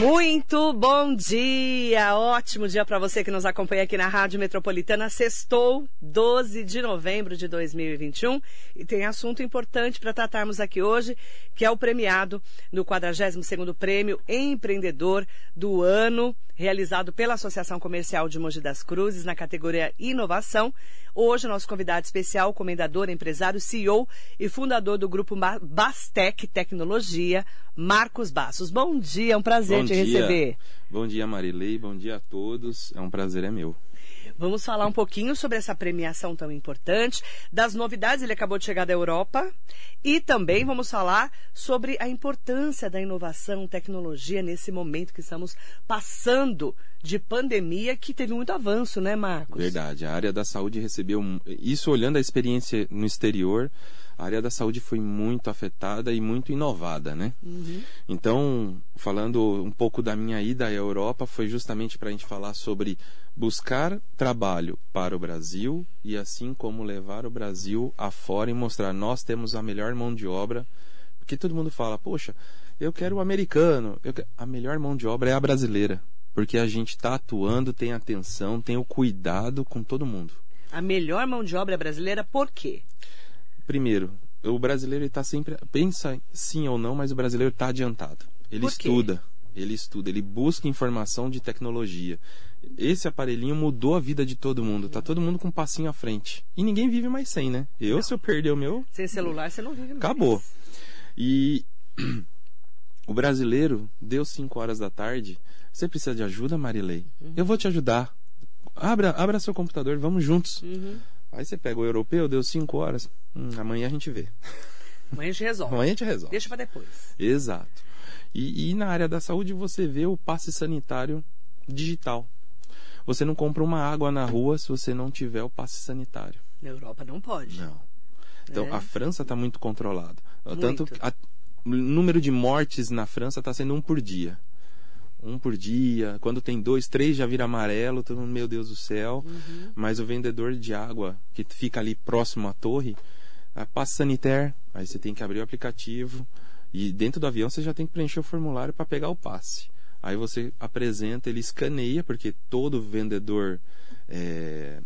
Muito bom dia! Ótimo dia para você que nos acompanha aqui na Rádio Metropolitana. Sextou, 12 de novembro de 2021. E tem assunto importante para tratarmos aqui hoje, que é o premiado no 42º Prêmio Empreendedor do Ano, realizado pela Associação Comercial de Mogi das Cruzes, na categoria Inovação. Hoje, nosso convidado especial, comendador, empresário, CEO e fundador do grupo Bastec Tecnologia, Marcos Bassos. Bom dia, é um prazer bom te dia. receber. Bom dia, Marilei, bom dia a todos. É um prazer, é meu. Vamos falar um pouquinho sobre essa premiação tão importante, das novidades, ele acabou de chegar da Europa, e também vamos falar sobre a importância da inovação, tecnologia nesse momento que estamos passando de pandemia, que teve muito avanço, né, Marcos? Verdade, a área da saúde recebeu, isso olhando a experiência no exterior, a área da saúde foi muito afetada e muito inovada, né? Uhum. Então, falando um pouco da minha ida à Europa, foi justamente para a gente falar sobre buscar trabalho para o Brasil e assim como levar o Brasil afora e mostrar nós temos a melhor mão de obra, porque todo mundo fala, poxa, eu quero o americano, quero... a melhor mão de obra é a brasileira, porque a gente está atuando, tem atenção, tem o cuidado com todo mundo. A melhor mão de obra brasileira, por quê? Primeiro, o brasileiro está sempre pensa sim ou não, mas o brasileiro está adiantado. Ele estuda, ele estuda, ele busca informação de tecnologia. Esse aparelhinho mudou a vida de todo mundo. Tá todo mundo com um passinho à frente. E ninguém vive mais sem, né? Eu, não. se eu perder o meu. Sem celular, você não vive mais. Acabou. E o brasileiro deu 5 horas da tarde. Você precisa de ajuda, Marilei? Uhum. Eu vou te ajudar. Abra, abra seu computador, vamos juntos. Uhum. Aí você pega o europeu, deu 5 horas. Hum, amanhã a gente vê. Amanhã a gente resolve. Amanhã a gente resolve. Deixa para depois. Exato. E, e, na área da saúde você vê o passe sanitário digital. Você não compra uma água na rua se você não tiver o passe sanitário. Na Europa não pode. Não. Então É. a França está muito controlado. Muito. Tanto que a- o número de mortes na França está sendo um por dia. Um por dia. Quando tem dois, três já vira amarelo. Todo mundo, meu Deus do céu. Uhum. Mas o vendedor de água que fica ali próximo à torre, a passe sanitaire. Aí você tem que abrir o aplicativo e dentro do avião você já tem que preencher o formulário para pegar o passe. Aí você apresenta, ele escaneia, porque todo vendedor é,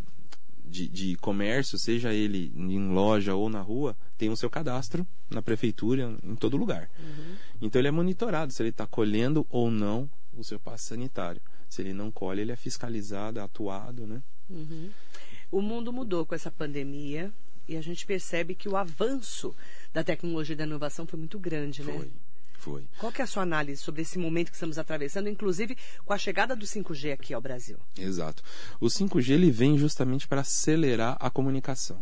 de, de comércio, seja ele em loja ou na rua, tem o seu cadastro na prefeitura, em todo lugar. Uhum. Então ele é monitorado se ele está colhendo ou não o seu passe sanitário. Se ele não colhe, ele é fiscalizado, é atuado, né? Uhum. O mundo mudou com essa pandemia e a gente percebe que o avanço da tecnologia e da inovação foi muito grande, né? Foi. Qual que é a sua análise sobre esse momento que estamos atravessando, inclusive com a chegada do 5G aqui ao Brasil? Exato. O 5G ele vem justamente para acelerar a comunicação,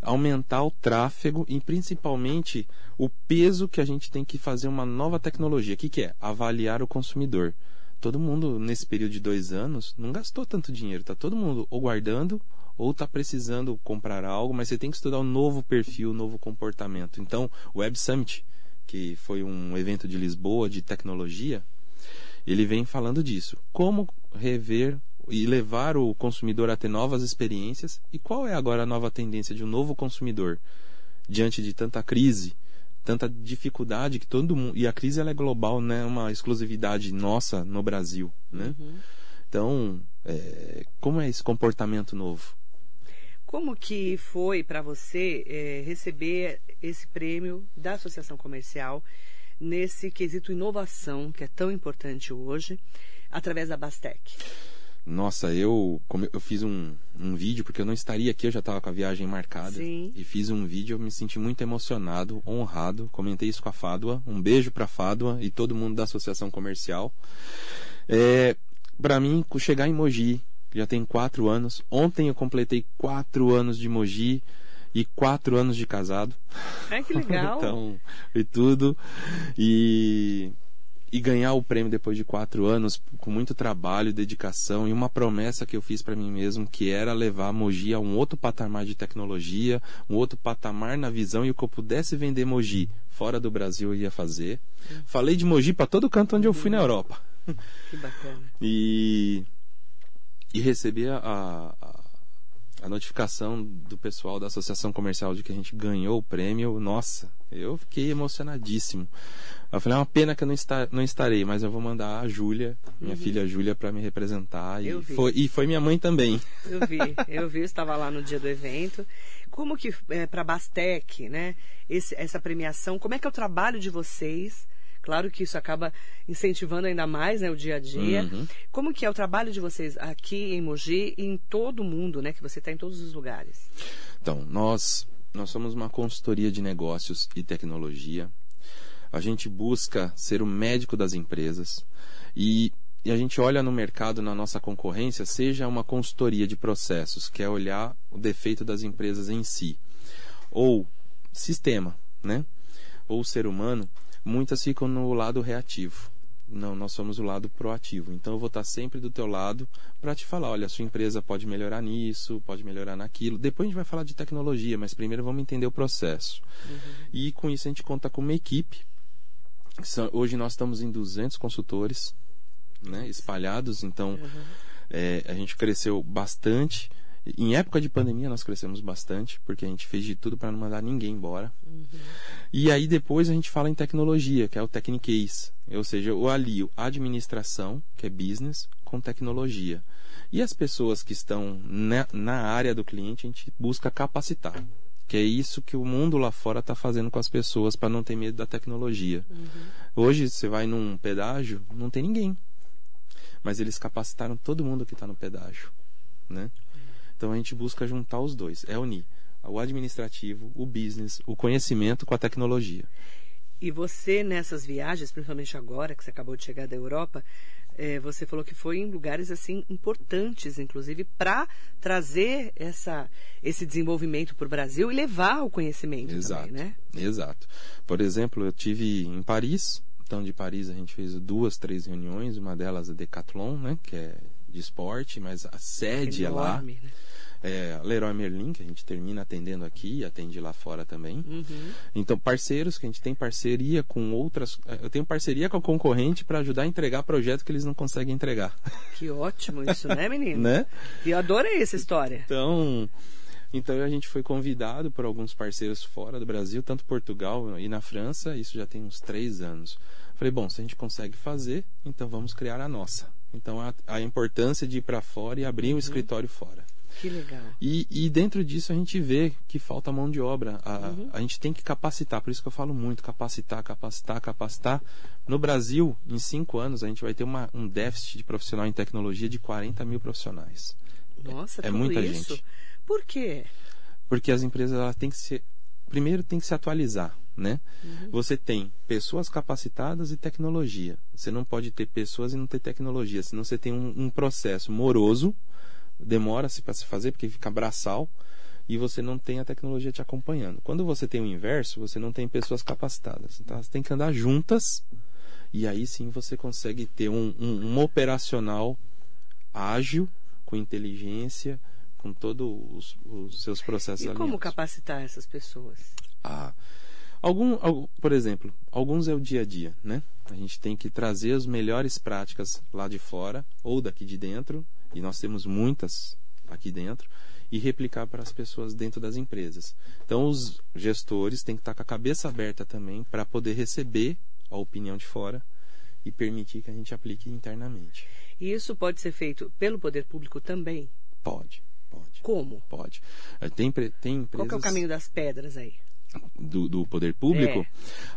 aumentar o tráfego e principalmente o peso que a gente tem que fazer uma nova tecnologia. O que, que é? Avaliar o consumidor. Todo mundo nesse período de dois anos não gastou tanto dinheiro, tá todo mundo ou guardando ou está precisando comprar algo, mas você tem que estudar um novo perfil, um novo comportamento. Então, o Web Summit, que foi um evento de Lisboa de tecnologia, ele vem falando disso. Como rever e levar o consumidor a ter novas experiências e qual é agora a nova tendência de um novo consumidor diante de tanta crise, tanta dificuldade que todo mundo e a crise ela é global, não é uma exclusividade nossa no Brasil, né? Uhum. Então, é, como é esse comportamento novo? Como que foi para você é, receber esse prêmio da Associação Comercial nesse quesito inovação que é tão importante hoje, através da Bastec? Nossa, eu, eu fiz um, um vídeo, porque eu não estaria aqui, eu já estava com a viagem marcada. Sim. E fiz um vídeo, eu me senti muito emocionado, honrado. Comentei isso com a Fádua. Um beijo para a Fádua e todo mundo da Associação Comercial. É, para mim, chegar em Mogi, já tem quatro anos. Ontem eu completei quatro anos de Mogi e quatro anos de casado. Ai, que legal. então, foi tudo. E e ganhar o prêmio depois de quatro anos com muito trabalho, dedicação e uma promessa que eu fiz para mim mesmo que era levar a Mogi a um outro patamar de tecnologia, um outro patamar na visão e o que eu pudesse vender Mogi fora do Brasil eu ia fazer. Falei de Mogi para todo canto onde eu fui na Europa. Que bacana. E e receber a, a, a notificação do pessoal da Associação Comercial de que a gente ganhou o prêmio, nossa, eu fiquei emocionadíssimo. Eu falei, é uma pena que eu não, está, não estarei, mas eu vou mandar a Júlia, minha uhum. filha Júlia, para me representar. E foi, e foi minha mãe também. Eu vi, eu vi, estava lá no dia do evento. Como que é, para Bastec, né? Esse, essa premiação, como é que é o trabalho de vocês? Claro que isso acaba incentivando ainda mais né, o dia a dia. Uhum. Como que é o trabalho de vocês aqui em Mogi e em todo o mundo, né? Que você está em todos os lugares. Então, nós, nós somos uma consultoria de negócios e tecnologia. A gente busca ser o médico das empresas e e a gente olha no mercado, na nossa concorrência, seja uma consultoria de processos, que é olhar o defeito das empresas em si, ou sistema, né? ou ser humano, muitas ficam no lado reativo. Não, nós somos o lado proativo. Então eu vou estar sempre do teu lado para te falar, olha, a sua empresa pode melhorar nisso, pode melhorar naquilo. Depois a gente vai falar de tecnologia, mas primeiro vamos entender o processo. Uhum. E com isso a gente conta com uma equipe. Hoje nós estamos em 200 consultores, né, espalhados. Então uhum. é, a gente cresceu bastante. Em época de pandemia nós crescemos bastante, porque a gente fez de tudo para não mandar ninguém embora. Uhum. E aí depois a gente fala em tecnologia, que é o Technicase, ou seja, o alio administração, que é business, com tecnologia. E as pessoas que estão na, na área do cliente, a gente busca capacitar. Que é isso que o mundo lá fora está fazendo com as pessoas para não ter medo da tecnologia. Uhum. Hoje você vai num pedágio, não tem ninguém. Mas eles capacitaram todo mundo que está no pedágio. Né? Então a gente busca juntar os dois, é unir o administrativo, o business, o conhecimento com a tecnologia. E você nessas viagens, principalmente agora que você acabou de chegar da Europa, é, você falou que foi em lugares assim importantes, inclusive, para trazer essa, esse desenvolvimento para o Brasil e levar o conhecimento Exato. também, né? Exato. Por exemplo, eu tive em Paris. Então, de Paris a gente fez duas, três reuniões. Uma delas a Decathlon, né? Que é de esporte, mas a sede é, é lá. Né? é, Leroy Merlin, que a gente termina atendendo aqui e atende lá fora também. Uhum. Então, parceiros, que a gente tem parceria com outras. É, eu tenho parceria com a concorrente para ajudar a entregar projeto que eles não conseguem entregar. Que ótimo isso, né, menino? né? E eu adorei essa história. Então. Então a gente foi convidado por alguns parceiros fora do Brasil, tanto Portugal e na França, isso já tem uns três anos. Falei, bom, se a gente consegue fazer, então vamos criar a nossa. Então a, a importância de ir para fora e abrir uhum. um escritório fora. Que legal. E, e dentro disso a gente vê que falta mão de obra. A, uhum. a gente tem que capacitar, por isso que eu falo muito, capacitar, capacitar, capacitar. No Brasil, em cinco anos, a gente vai ter uma, um déficit de profissional em tecnologia de 40 mil profissionais. Nossa, é, é muita isso? gente. Por quê? Porque as empresas elas têm que ser. Primeiro tem que se atualizar. Né? Uhum. Você tem pessoas capacitadas e tecnologia. Você não pode ter pessoas e não ter tecnologia, senão você tem um, um processo moroso demora-se para se fazer porque fica braçal e você não tem a tecnologia te acompanhando. Quando você tem o inverso, você não tem pessoas capacitadas. Então, você tem que andar juntas e aí sim você consegue ter um, um, um operacional ágil, com inteligência, com todos os, os, seus processos E como capacitar essas pessoas? Ah, algum, por exemplo, alguns é o dia a dia, né? A gente tem que trazer as melhores práticas lá de fora ou daqui de dentro e nós temos muitas aqui dentro, e replicar para as pessoas dentro das empresas. Então, os gestores têm que estar com a cabeça aberta também para poder receber a opinião de fora e permitir que a gente aplique internamente. E isso pode ser feito pelo poder público também? Pode, pode. Como? Pode. É, tem, tem empresas... Qual é o caminho das pedras aí? Do, do poder público? É.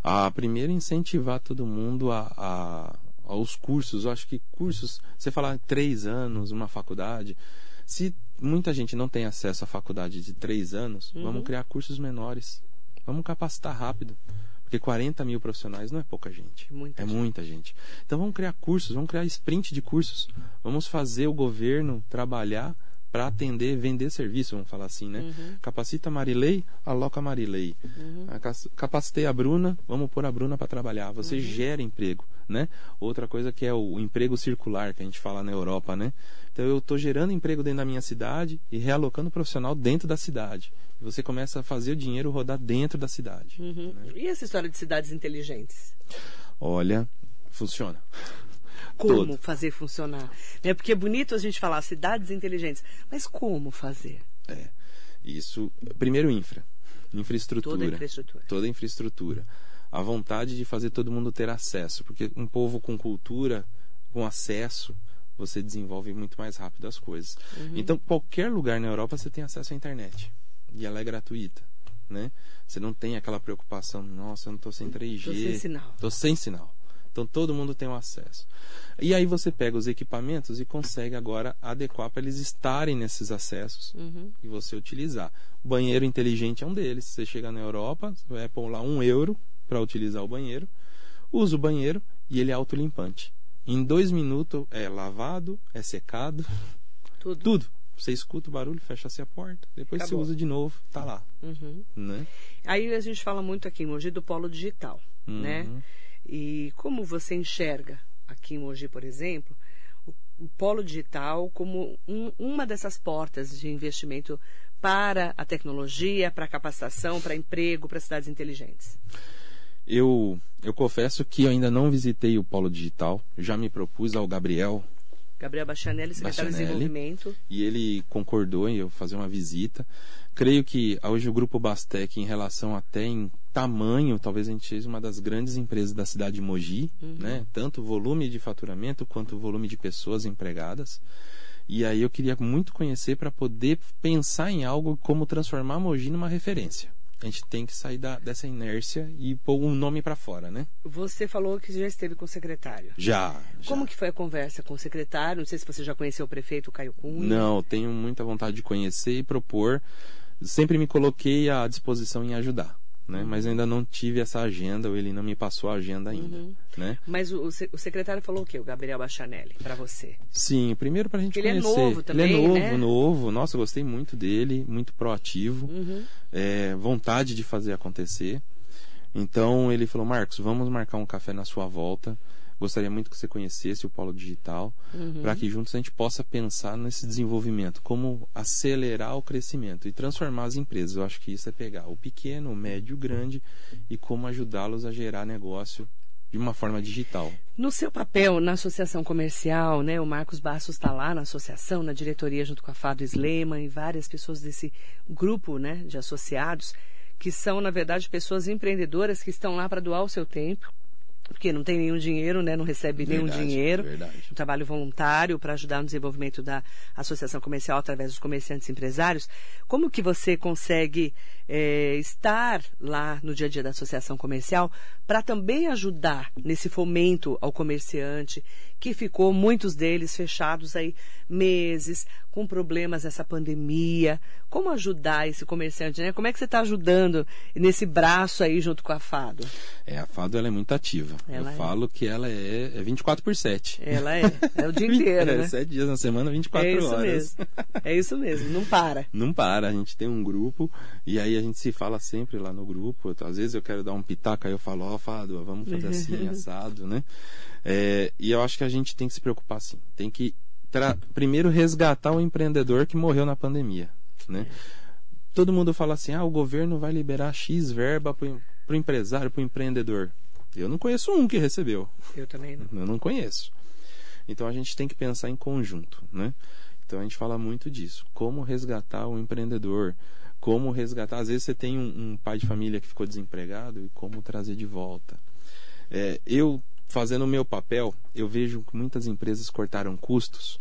A primeiro incentivar todo mundo a, a aos cursos. Eu acho que cursos, você falar três anos, uma faculdade, se muita gente não tem acesso à faculdade de três anos, uhum. vamos criar cursos menores. Vamos capacitar rápido. Porque 40 mil profissionais não é pouca gente. Muita é gente. muita gente. Então vamos criar cursos, vamos criar sprint de cursos. Vamos fazer o governo trabalhar para atender, vender serviço, vamos falar assim, né? Uhum. Capacita a Marilei, aloca a Marilei. Uhum. Capacitei a Bruna, vamos pôr a Bruna para trabalhar. Você uhum. gera emprego, né? Outra coisa que é o emprego circular, que a gente fala na Europa, né? Então eu estou gerando emprego dentro da minha cidade e realocando profissional dentro da cidade. E você começa a fazer o dinheiro rodar dentro da cidade. Uhum. Né? E essa história de cidades inteligentes? Olha, funciona como Todo. fazer funcionar. Né? Porque é bonito a gente falar cidades inteligentes, mas como fazer? É. Isso, primeiro infra, infraestrutura. Toda a infraestrutura. Toda a infraestrutura. A vontade de fazer todo mundo ter acesso, porque um povo com cultura, com acesso, você desenvolve muito mais rápido as coisas. Uhum. Então, qualquer lugar na Europa você tem acesso à internet. E ela é gratuita, né? Você não tem aquela preocupação, nossa, eu não estou sem 3G. Tô sem sinal. Tô sem sinal. Então todo mundo tem o acesso. E aí você pega os equipamentos e consegue agora adequar para eles estarem nesses acessos Uhum. e você utilizar. O banheiro inteligente é um deles. Você chega na Europa, você vai pôr lá um euro para utilizar o banheiro, usa o banheiro e ele é autolimpante. Em dois minutos é lavado, é secado, Tudo. tudo. Você escuta o barulho, fecha-se a porta, depois Acabou. você usa de novo, tá lá, Uhum. né? Aí a gente fala muito aqui em Mogi do polo digital, né? E como você enxerga aqui em Mogi, por exemplo, o, o polo digital como um- uma dessas portas de investimento para a tecnologia, para a capacitação, para emprego, para cidades inteligentes? Eu, eu confesso que eu ainda não visitei o Polo Digital. Já me propus ao Gabriel Gabriel Bastianelli, secretário de Bastianelli. Desenvolvimento. e ele concordou em eu fazer uma visita. Creio que hoje o Grupo Bastec, em relação até em tamanho, talvez a gente seja uma das grandes empresas da cidade de Mogi, né? Tanto volume de faturamento quanto volume de pessoas empregadas. E aí eu queria muito conhecer para poder pensar em algo como transformar Mogi numa referência. A gente tem que sair da- dessa inércia e pôr um nome para fora, né? Você falou que já esteve com o secretário. Já. já. Como que foi a conversa com o secretário? Não sei se você já conheceu o prefeito Caio Cunha. Não, tenho muita vontade de conhecer e propor. Sempre me coloquei à disposição em ajudar, né? Mas ainda não tive essa agenda, ou ele não me passou a agenda ainda, Uhum. né? Mas o, o se- o secretário falou o quê? O Gabriel Bastianelli, para você? Sim, primeiro pra gente Ele é conhecer. novo também, Ele é novo, né? novo. Nossa, gostei muito dele, muito proativo. Uhum. é, vontade de fazer acontecer. Então ele falou: Marcos, vamos marcar um café na sua volta. Gostaria muito que você conhecesse o Polo Digital, Uhum. para que juntos a gente possa pensar nesse desenvolvimento, como acelerar o crescimento e transformar as empresas. Eu acho que isso é pegar o pequeno, o médio, o grande e como ajudá-los a gerar negócio de uma forma digital. No seu papel na associação comercial, né, o Marcos Bastos está lá na associação, na diretoria, junto com a Fado Sleman e várias pessoas desse grupo né, de associados, que são, na verdade, pessoas empreendedoras que estão lá para doar o seu tempo, porque não tem nenhum dinheiro, né, não recebe nenhum Verdade, dinheiro. verdade. Um trabalho voluntário para ajudar no desenvolvimento da associação comercial através dos comerciantes e empresários. Como que você consegue eh, estar lá no dia a dia da associação comercial para também ajudar nesse fomento ao comerciante que ficou muitos deles fechados aí meses com problemas dessa pandemia? Como ajudar esse comerciante, né? Como é que você está ajudando nesse braço aí junto com a Fado? É, a Fado ela é muito ativa. Ela Eu é. falo que ela é, é 24 por 7. Ela é, é o dia inteiro, é, né? Sete dias na semana, 24 É isso horas. mesmo. É isso mesmo, não para. Não para, a gente tem um grupo e aí a gente se fala sempre lá no grupo. Às vezes eu quero dar um pitaco, aí eu falo, ó, Fado, vamos fazer assim, assado, né? É, e eu acho que a gente tem que se preocupar assim. Tem que primeiro resgatar o empreendedor que morreu na pandemia, né? Todo mundo fala assim, ah, o governo vai liberar X verba para o empresário, para o empreendedor. Eu não conheço um que recebeu. Eu também não. Eu não conheço. Então a gente tem que pensar em conjunto, né? Então a gente fala muito disso. Como resgatar o empreendedor? Como resgatar? Às vezes você tem um, um pai de família que ficou desempregado e como trazer de volta. É, eu fazendo o meu papel, eu vejo que muitas empresas cortaram custos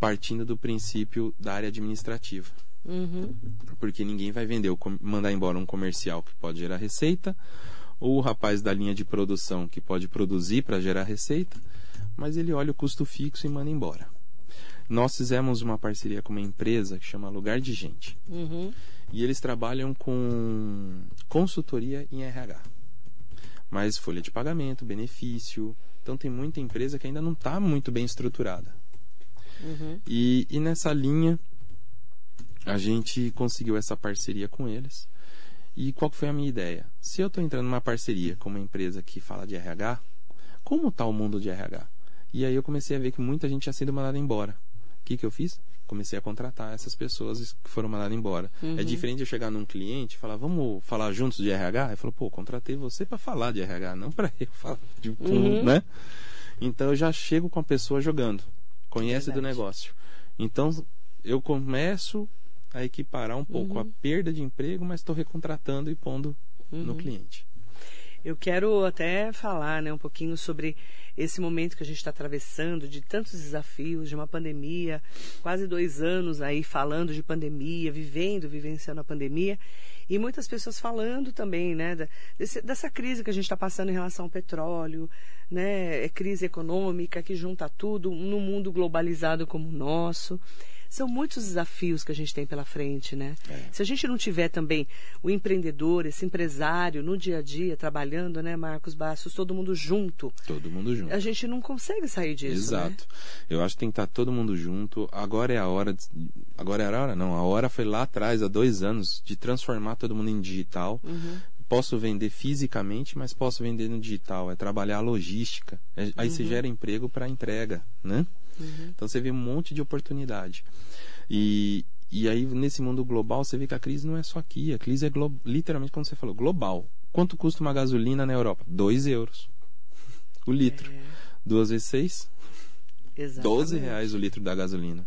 partindo do princípio da área administrativa Uhum. porque ninguém vai vender, mandar embora um comercial que pode gerar receita, ou o rapaz da linha de produção que pode produzir para gerar receita, mas ele olha o custo fixo e manda embora. Nós fizemos uma parceria com uma empresa que chama Lugar de Gente, Uhum. e eles trabalham com consultoria em RH. Mas folha de pagamento, benefício. Então tem muita empresa que ainda não está muito bem estruturada. Uhum. E, e nessa linha, a gente conseguiu essa parceria com eles. E qual foi a minha ideia? Se eu estou entrando numa parceria com uma empresa que fala de RH, como está o mundo de RH? E aí eu comecei a ver que muita gente tinha sido mandada embora. O que, que eu fiz? Comecei a contratar essas pessoas que foram mandadas embora. Uhum. É diferente eu chegar num cliente e falar, vamos falar juntos de RH? Ele falou, pô, contratei você para falar de RH, não para eu falar de Uhum. né? Então eu já chego com a pessoa jogando, conhece do Verdade. negócio. Então eu começo a equiparar um pouco Uhum. a perda de emprego, mas estou recontratando e pondo no Uhum. cliente. Eu quero até falar né, um pouquinho sobre esse momento que a gente está atravessando, de tantos desafios, de uma pandemia, quase dois anos aí falando de pandemia, vivendo, vivenciando a pandemia, e muitas pessoas falando também, né, desse- dessa crise que a gente está passando em relação ao petróleo, né, é crise econômica que junta tudo num mundo globalizado como o nosso. São muitos desafios que a gente tem pela frente, né? É. Se a gente não tiver também o empreendedor, esse empresário no dia a dia, trabalhando, né, Marcos Bastos, todo mundo junto, Todo mundo junto. a gente não consegue sair disso. né? Exato. Eu acho que tem que estar todo mundo junto. Agora é a hora. de- Agora era a hora, não. A hora foi lá atrás, há dois anos, de transformar todo mundo em digital. Uhum. Posso vender fisicamente, mas posso vender no digital. É trabalhar a logística. É- Aí você gera emprego para entrega, né? Uhum. Então você vê um monte de oportunidade. E, e aí, nesse mundo global, você vê que a crise não é só aqui. A crise é literalmente, como você falou, global. Quanto custa uma gasolina na Europa? 2 euros. O litro. É, Duas vezes seis? exatamente. 12 reais o litro da gasolina.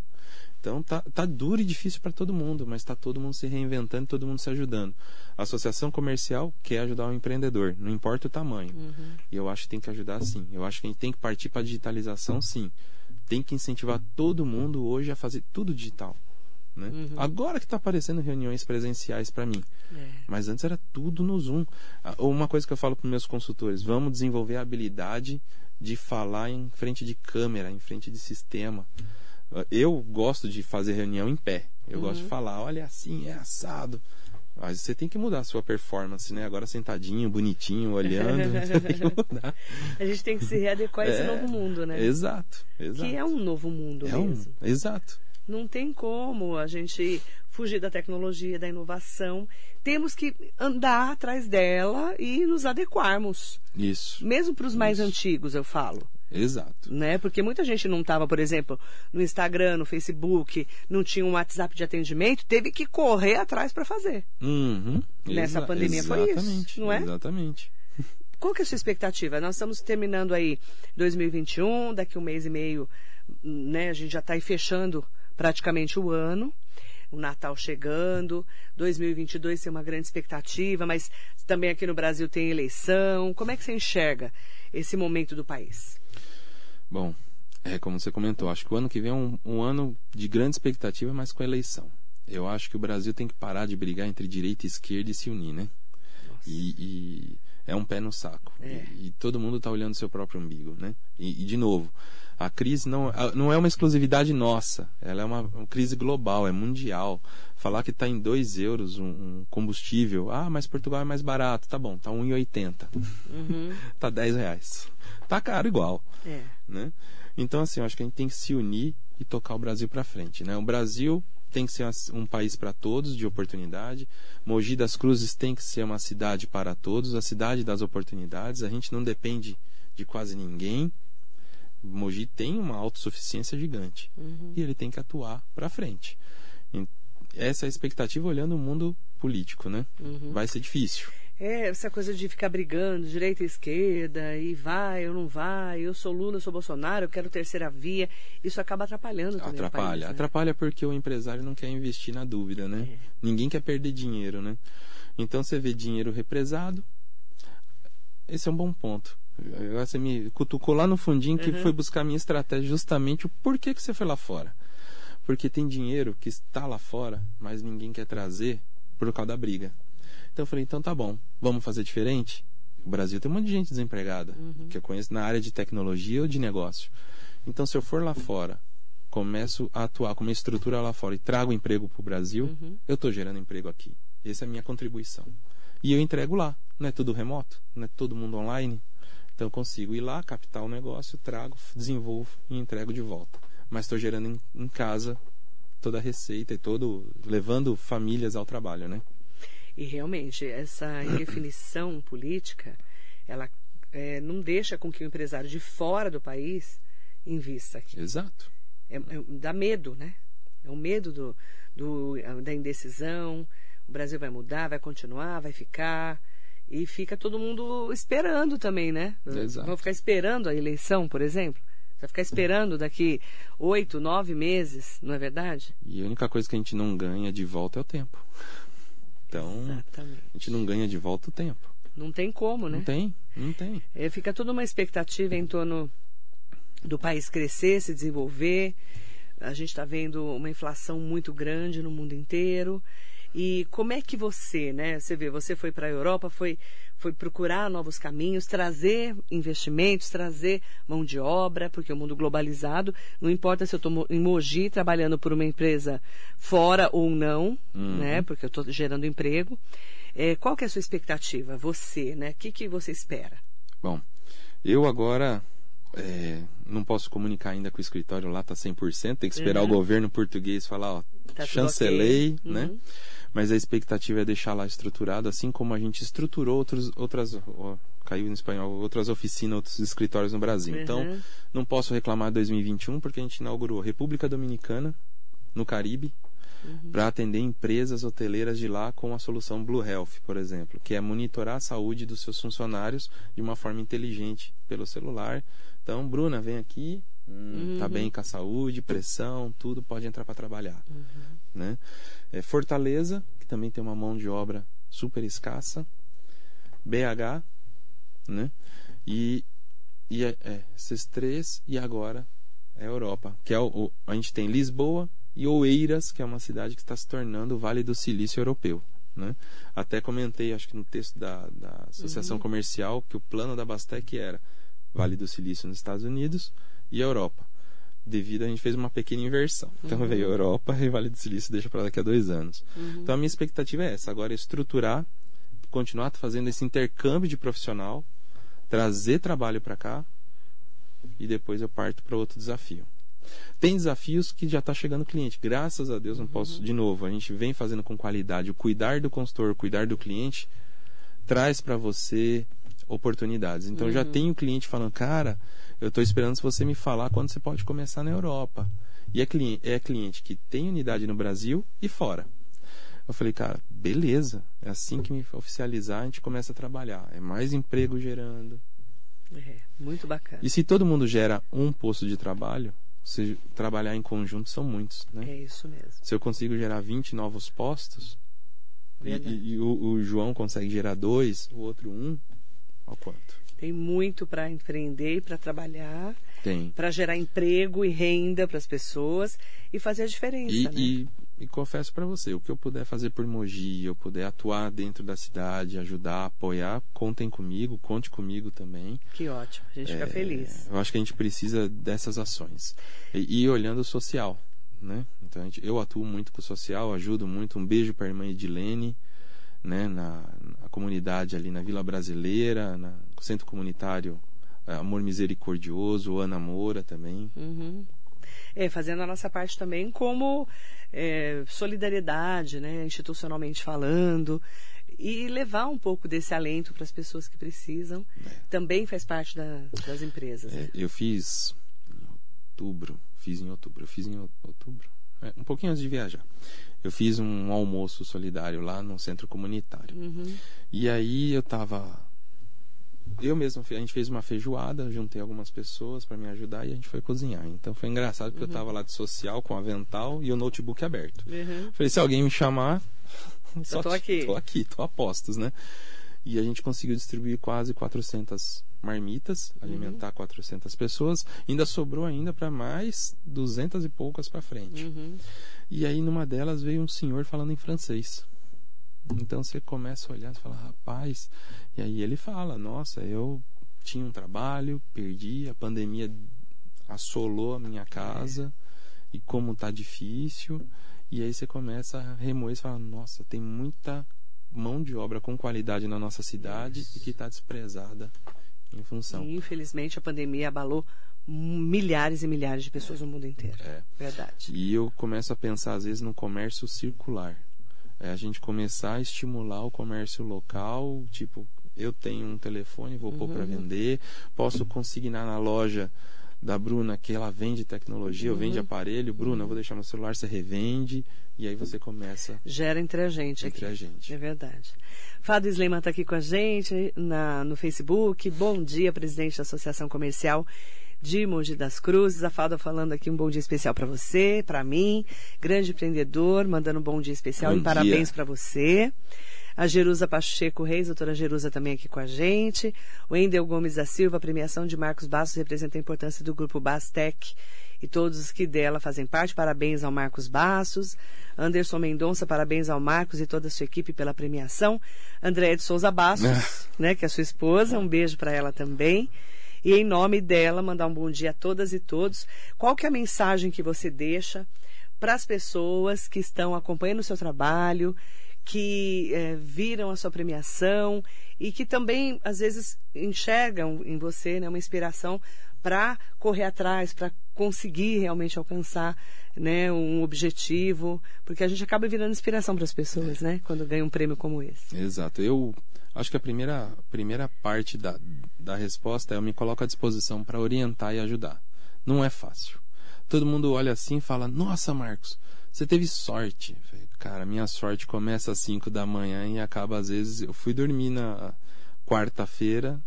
Então tá, tá duro e difícil para todo mundo, mas tá todo mundo se reinventando, todo mundo se ajudando. A associação comercial quer ajudar o empreendedor, não importa o tamanho. Uhum. E eu acho que tem que ajudar sim. Eu acho que a gente tem que partir para a digitalização sim. Tem que incentivar todo mundo hoje a fazer tudo digital. Né? Uhum. Agora que está aparecendo reuniões presenciais para mim. É. Mas antes era tudo no Zoom. Ah, Uma coisa que eu falo para meus consultores: vamos desenvolver a habilidade de falar em frente de câmera, em frente de sistema. Ah, Eu gosto de fazer reunião em pé. Eu gosto de falar, olha assim, é assado. Mas você tem que mudar a sua performance, né? Agora sentadinho, bonitinho, olhando. tem que mudar. A gente tem que se readequar a esse É, novo mundo, né? Exato, exato. Que é um novo mundo É um- mesmo. exato. Não tem como a gente fugir da tecnologia, da inovação. Temos que andar atrás dela e nos adequarmos. Isso. Mesmo para os mais antigos, eu falo. Exato. né? Porque muita gente não estava, por exemplo, no Instagram, no Facebook, não tinha um WhatsApp de atendimento, teve que correr atrás para fazer. Uhum. Nessa Exa- pandemia foi isso, exatamente, não é? Exatamente. Qual que é a sua expectativa? Nós estamos terminando aí 2021, daqui um mês e meio, né? A gente já está aí fechando praticamente o ano. O Natal chegando, 2022 tem uma grande expectativa, mas também aqui no Brasil tem eleição. Como é que você enxerga esse momento do país? Bom, é como você comentou, acho que o ano que vem é um, um ano de grande expectativa, mas com eleição. Eu acho que o Brasil tem que parar de brigar entre direita e esquerda e se unir, né? E, e é um pé no saco. É. E, e todo mundo está olhando seu próprio umbigo, né? E, e, de novo, a crise não, não é uma exclusividade nossa. Ela é uma, uma crise global, é mundial. Falar que está em 2 euros um, um combustível, ah, mas Portugal é mais barato. Tá bom, tá 1,80. Uhum. Tá 10 reais. Tá caro igual É. né? Então, assim, eu acho que a gente tem que se unir e tocar o Brasil para frente, né? O Brasil tem que ser um país para todos, de oportunidade. Mogi das Cruzes tem que ser uma cidade para todos, a cidade das oportunidades. A gente não depende de quase ninguém. Mogi tem uma autossuficiência gigante Uhum. e ele tem que atuar para frente. Essa é a expectativa olhando o mundo político, né? Uhum. Vai ser difícil. É, essa coisa de ficar brigando, direita e esquerda, e vai ou não vai, eu sou Lula, eu sou Bolsonaro, eu quero terceira via. Isso acaba atrapalhando também Atrapalha. país, né? Atrapalha porque o empresário não quer investir na dúvida, né? É. Ninguém quer perder dinheiro, né? Então você vê dinheiro represado. Esse é um bom ponto. Agora você me cutucou lá no fundinho que Uhum. foi buscar a minha estratégia justamente o porquê que você foi lá fora. Porque tem dinheiro que está lá fora, mas ninguém quer trazer por causa da briga. Então eu falei, então tá bom, vamos fazer diferente? O Brasil tem um monte de gente desempregada, que eu conheço na área de tecnologia ou de negócio. Então se eu for lá fora, começo a atuar com uma estrutura lá fora e trago emprego para o Brasil, Uhum. eu estou gerando emprego aqui. Essa é a minha contribuição. E eu entrego lá. Não é tudo remoto, não é todo mundo online. Então eu consigo ir lá, captar o negócio, trago, desenvolvo e entrego de volta. Mas estou gerando em, em casa toda a receita e todo levando famílias ao trabalho, né? E realmente, essa indefinição política, ela é, não deixa com que o empresário de fora do país invista aqui. Exato. É, é- dá medo, né? É o medo do, do- da indecisão. O Brasil vai mudar, vai continuar, vai ficar. E fica todo mundo esperando também, né? Exato. Vão ficar esperando a eleição, por exemplo. Você vai ficar esperando daqui oito, nove meses, não é verdade? E a única coisa que a gente não ganha de volta é o tempo. Então, Exatamente. a gente não ganha de volta o tempo. Não tem como, né? Não tem, não tem. É, fica toda uma expectativa em torno do país crescer, se desenvolver. A gente está vendo uma inflação muito grande no mundo inteiro. E como é que você, né? Você vê, você foi para a Europa, foi, foi procurar novos caminhos, trazer investimentos, trazer mão de obra, porque o mundo globalizado, não importa se eu estou em Mogi trabalhando por uma empresa fora ou não, Uhum. né? Porque eu estou gerando emprego. É, qual que é a sua expectativa? Você, né? O que, que você espera? Bom, eu agora é, não posso comunicar ainda com o escritório lá, tá 100%, tem que esperar Uhum. o governo português falar, ó, Tá chancelei, ok. né? Uhum. Mas a expectativa é deixar lá estruturado, assim como a gente estruturou outros, outras, ó, caiu em espanhol, outras oficinas, outros escritórios no Brasil. Então, Uhum. não posso reclamar de 2021 porque a gente inaugurou República Dominicana, no Caribe, Uhum. para atender empresas hoteleiras de lá com a solução Blue Health, por exemplo, que é monitorar a saúde dos seus funcionários de uma forma inteligente pelo celular. Então, Bruna, vem aqui, hum, tá Uhum. bem com a saúde, pressão, tudo, pode entrar para trabalhar. Né? É, Fortaleza, que também tem uma mão de obra super escassa. BH, né? E, e é, é, esses três, e agora é Europa, que é o, o- a gente tem Lisboa e Oeiras, que é uma cidade que está se tornando o Vale do Silício Europeu. Né? Até comentei, acho que no texto da, da Associação Comercial, que o plano da Bastec era Vale do Silício nos Estados Unidos e Europa. Devido a gente fez uma pequena inversão. Então veio Europa e Vale do Silício deixa para daqui a dois anos. Então a minha expectativa é essa: agora estruturar, continuar fazendo esse intercâmbio de profissional, trazer trabalho para cá e depois eu parto para outro desafio. Tem desafios que já está chegando cliente. Graças a Deus, não posso. De novo, a gente vem fazendo com qualidade. O cuidar do consultor, o cuidar do cliente, traz para você oportunidades. Então já tem o cliente falando, cara, eu estou esperando se você me falar quando você pode começar na Europa. E é cliente, é cliente que tem unidade no Brasil e fora. Eu falei, cara, beleza. É assim que me oficializar, a gente começa a trabalhar. É mais emprego gerando. É, muito bacana. E se todo mundo gera um posto de trabalho, se trabalhar em conjunto são muitos, né? É isso mesmo. Se eu consigo gerar 20 novos postos, e, Verdade. e- e o, o João consegue gerar dois, o outro um, ao quanto? Tem muito para empreender e para trabalhar, Tem. para gerar emprego e renda para as pessoas e fazer a diferença, E, né? e, e confesso para você, o que eu puder fazer por Mogi, eu puder atuar dentro da cidade, ajudar, apoiar, contem comigo, conte comigo também. Que ótimo, a gente fica feliz. Eu acho que a gente precisa dessas ações. E, e olhando o social, né? Então a gente- eu atuo muito com o social, ajudo muito. Um beijo para a irmã Edilene, né? Na, na comunidade ali na Vila Brasileira, na, no centro comunitário eh, Amor Misericordioso, Ana Moura também. Uhum. É, fazendo a nossa parte também como é, solidariedade, né, institucionalmente falando, e levar um pouco desse alento para as pessoas que precisam, também faz parte da- das empresas. né? É, eu fiz em outubro, fiz em outubro, eu fiz em out- outubro, é, um pouquinho antes de viajar. Eu fiz um almoço solidário lá no centro comunitário. Uhum. E aí eu tava. Eu mesmo, a gente fez uma feijoada, juntei algumas pessoas para me ajudar e a gente foi cozinhar. Então foi engraçado porque eu tava lá de social com avental e o notebook aberto. Uhum. Falei, se alguém me chamar, só tô aqui. Tô aqui, tô a postos, né? E a gente conseguiu distribuir quase 400 marmitas, Uhum. alimentar 400 pessoas. Ainda sobrou ainda para mais 200 e poucas para frente. Uhum. E aí numa delas veio um senhor falando em francês. Então você começa a olhar e fala, rapaz. E aí ele fala, nossa, eu tinha um trabalho, perdi, a pandemia assolou a minha casa e como tá difícil. E aí você começa a remoer e fala, nossa, tem muita mão de obra com qualidade na nossa cidade e que está desprezada em função. E, infelizmente a pandemia abalou milhares e milhares de pessoas no mundo inteiro. É. Verdade. E eu começo a pensar, às vezes, no comércio circular. É a gente começar a estimular o comércio local, tipo, eu tenho um telefone, vou pôr para vender, posso consignar na loja da Bruna que ela vende tecnologia, eu vende aparelho, Bruna, eu vou deixar meu celular, você revende, e aí você começa Gera entre a gente entre aqui. a gente. É verdade. Fábio Sleiman está aqui com a gente na, no Facebook. Bom dia, presidente da Associação Comercial de Mogi das Cruzes. A Falda falando aqui um bom dia especial para você, para mim. Grande empreendedor, mandando um bom dia especial Bom e parabéns dia. para você. A Jerusa Pacheco Reis, doutora Jerusa também aqui com a gente. O Endel Gomes da Silva, a premiação de Marcos Bastos representa a importância do grupo Bastec e todos os que dela fazem parte. Parabéns ao Marcos Bastos. Anderson Mendonça, parabéns ao Marcos e toda a sua equipe pela premiação. Andréia de Souza Bastos, né, que é a sua esposa, um beijo para ela também. E em nome dela, mandar um bom dia a todas e todos. Qual que é a mensagem que você deixa para as pessoas que estão acompanhando o seu trabalho, que eh, viram a sua premiação e que também, às vezes, enxergam em você né, uma inspiração para correr atrás, para conseguir realmente alcançar né, um objetivo, porque a gente acaba virando inspiração para as pessoas, né, quando ganha um prêmio como esse. Exato. Eu acho que a primeira, primeira parte da, da resposta é eu me coloco à disposição para orientar e ajudar. Não é fácil. Todo mundo olha assim e fala: Nossa, Marcos, você teve sorte. Falei, Cara, minha sorte começa às 5 da manhã e acaba às vezes. Eu fui dormir na quarta-feira,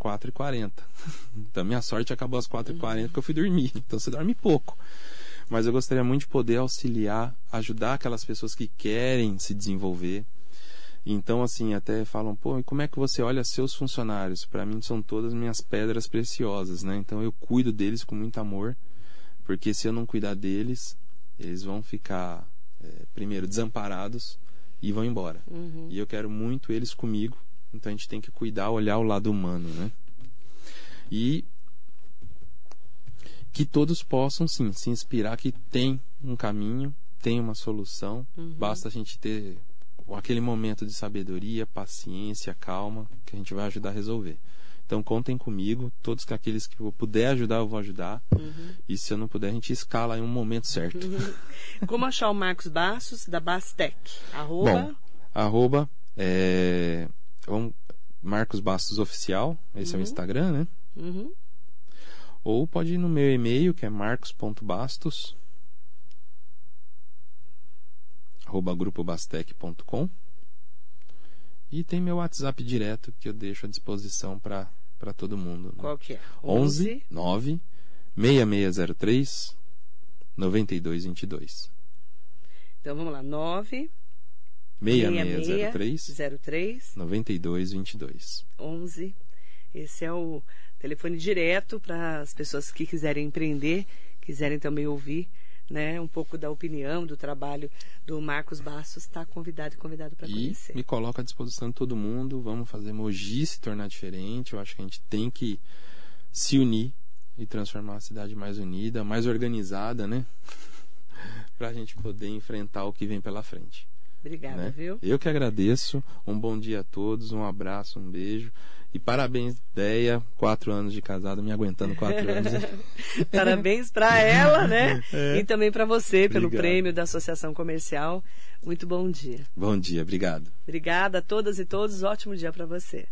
4h40. Então minha sorte acabou às 4h40 porque eu fui dormir. Então você dorme pouco. Mas eu gostaria muito de poder auxiliar, ajudar aquelas pessoas que querem se desenvolver. Então, assim, até falam, pô, e como é que você olha seus funcionários? Para mim são todas minhas pedras preciosas, né? Então eu cuido deles com muito amor, porque se eu não cuidar deles, eles vão ficar, é, primeiro, desamparados e vão embora. Uhum. E eu quero muito eles comigo, então a gente tem que cuidar, olhar o lado humano, né? E que todos possam, sim, se inspirar que tem um caminho, tem uma solução, Uhum. basta a gente ter aquele momento de sabedoria, paciência, calma, que a gente vai ajudar a resolver. Então contem comigo, todos que- aqueles que eu puder ajudar, eu vou ajudar. Uhum. E se eu não puder, a gente escala em um momento certo. Como achar o Marcos Bastos da Bastec? Arroba. Bom, arroba é, Marcos Bastos Oficial, esse é o Instagram, né? Uhum. Ou pode ir no meu e-mail, que é marcos.bastos arroba grupobastec.com e tem meu WhatsApp direto que eu deixo à disposição para todo mundo. né? Qual que é? 11 9 6603 9222 Então vamos lá. 9 6603 03 9222 11. Esse é o telefone direto para as pessoas que quiserem empreender, quiserem também ouvir né, um pouco da opinião, do trabalho do Marcos Bastos, está convidado e convidado para conhecer. me coloco à disposição de todo mundo. Vamos fazer Mogi se tornar diferente. Eu acho que a gente tem que se unir e transformar a cidade mais unida, mais organizada, né? Pra gente poder enfrentar o que vem pela frente. Obrigada, né? viu? Eu que agradeço. Um bom dia a todos, um abraço, um beijo. E parabéns, Deia, quatro anos de casado, me aguentando quatro anos. Parabéns para ela, né? E também para você pelo É. Obrigado. prêmio da Associação Comercial. Muito bom dia. bom dia, obrigado. Obrigada a todas e todos. Ótimo dia para você.